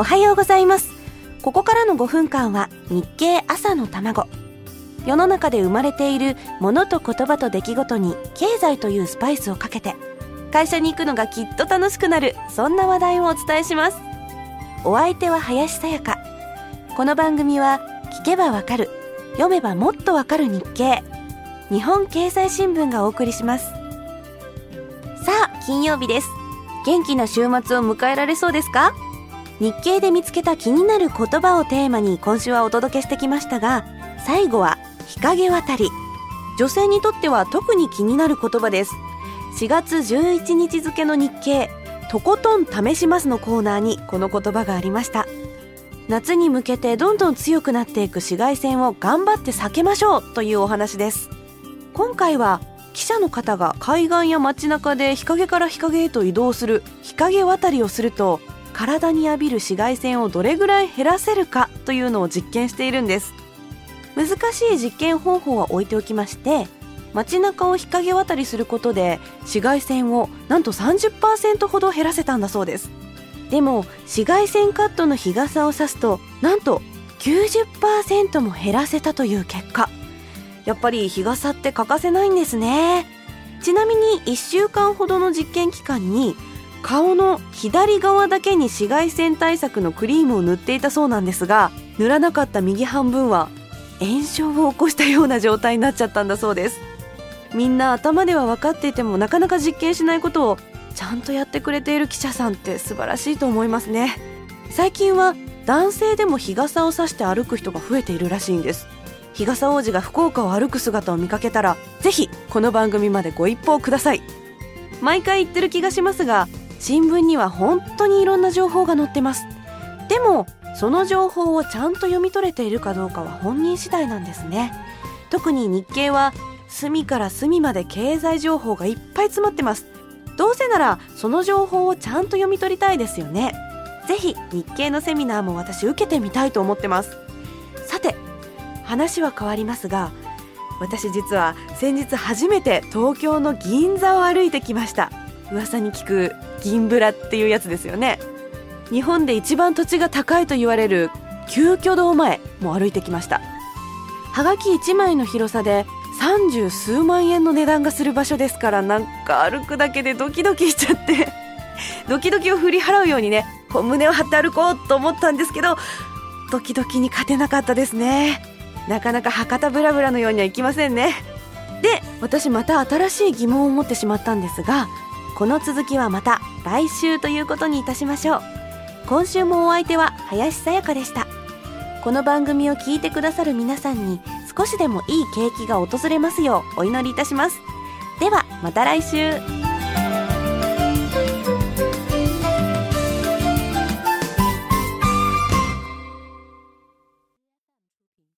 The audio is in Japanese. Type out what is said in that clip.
おはようございます。ここからの5分間は日経朝の卵。世の中で生まれているものと言葉と出来事に経済というスパイスをかけて会社に行くのがきっと楽しくなるそんな話題をお伝えします。お相手は林さやか。この番組は聞けばわかる読めばもっとわかる日経。日本経済新聞がお送りします。さあ金曜日です。元気な週末を迎えられそうですか？日経で見つけた気になる言葉をテーマに今週はお届けしてきましたが最後は日陰渡り。女性にとっては特に気になる言葉です。4月11日付の日経とことん試しますのコーナーにこの言葉がありました。夏に向けてどんどん強くなっていく紫外線を頑張って避けましょうというお話です。今回は記者の方が海岸や街中で日陰から日陰へと移動する日陰渡りをすると体に浴びる紫外線をどれぐらい減らせるかというのを実験しているんです。難しい実験方法は置いておきまして街中を日陰渡りすることで紫外線をなんと30%ほど減らせたんだそうです。でも紫外線カットの日傘を差すとなんと90%も減らせたという結果。やっぱり日傘って欠かせないんですね。ちなみに1週間ほどの実験期間に顔の左側だけに紫外線対策のクリームを塗っていたそうなんですが塗らなかった右半分は炎症を起こしたような状態になっちゃったんだそうです。みんな頭では分かっていてもなかなか実験しないことをちゃんとやってくれている記者さんって素晴らしいと思いますね。最近は男性でも日傘を差して歩く人が増えているらしいんです。日傘王子が福岡を歩く姿を見かけたらぜひこの番組までご一報ください。毎回言ってる気がしますが新聞には本当にいろんな情報が載ってます。でもその情報をちゃんと読み取れているかどうかは本人次第なんですね。特に日経は隅から隅まで経済情報がいっぱい詰まってます。どうせならその情報をちゃんと読み取りたいですよね。ぜひ日経のセミナーも私受けてみたいと思ってます。さて話は変わりますが私実は先日初めて東京の銀座を歩いてきました。噂に聞く銀ブラっていうやつですよね。日本で一番土地が高いと言われる旧居堂前も歩いてきました。はがき1枚の広さで30数万円の値段がする場所ですからなんか歩くだけでドキドキしちゃってドキドキを振り払うようにねこう胸を張って歩こうと思ったんですけどドキドキに勝てなかったですね。なかなか博多ブラブラのようにはいきませんね。で私また新しい疑問を持ってしまったんですがこの続きはまた来週ということにいたしましょう。今週もお相手は林さやかでした。この番組を聞いてくださる皆さんに少しでもいい景気が訪れますようお祈りいたします。ではまた来週。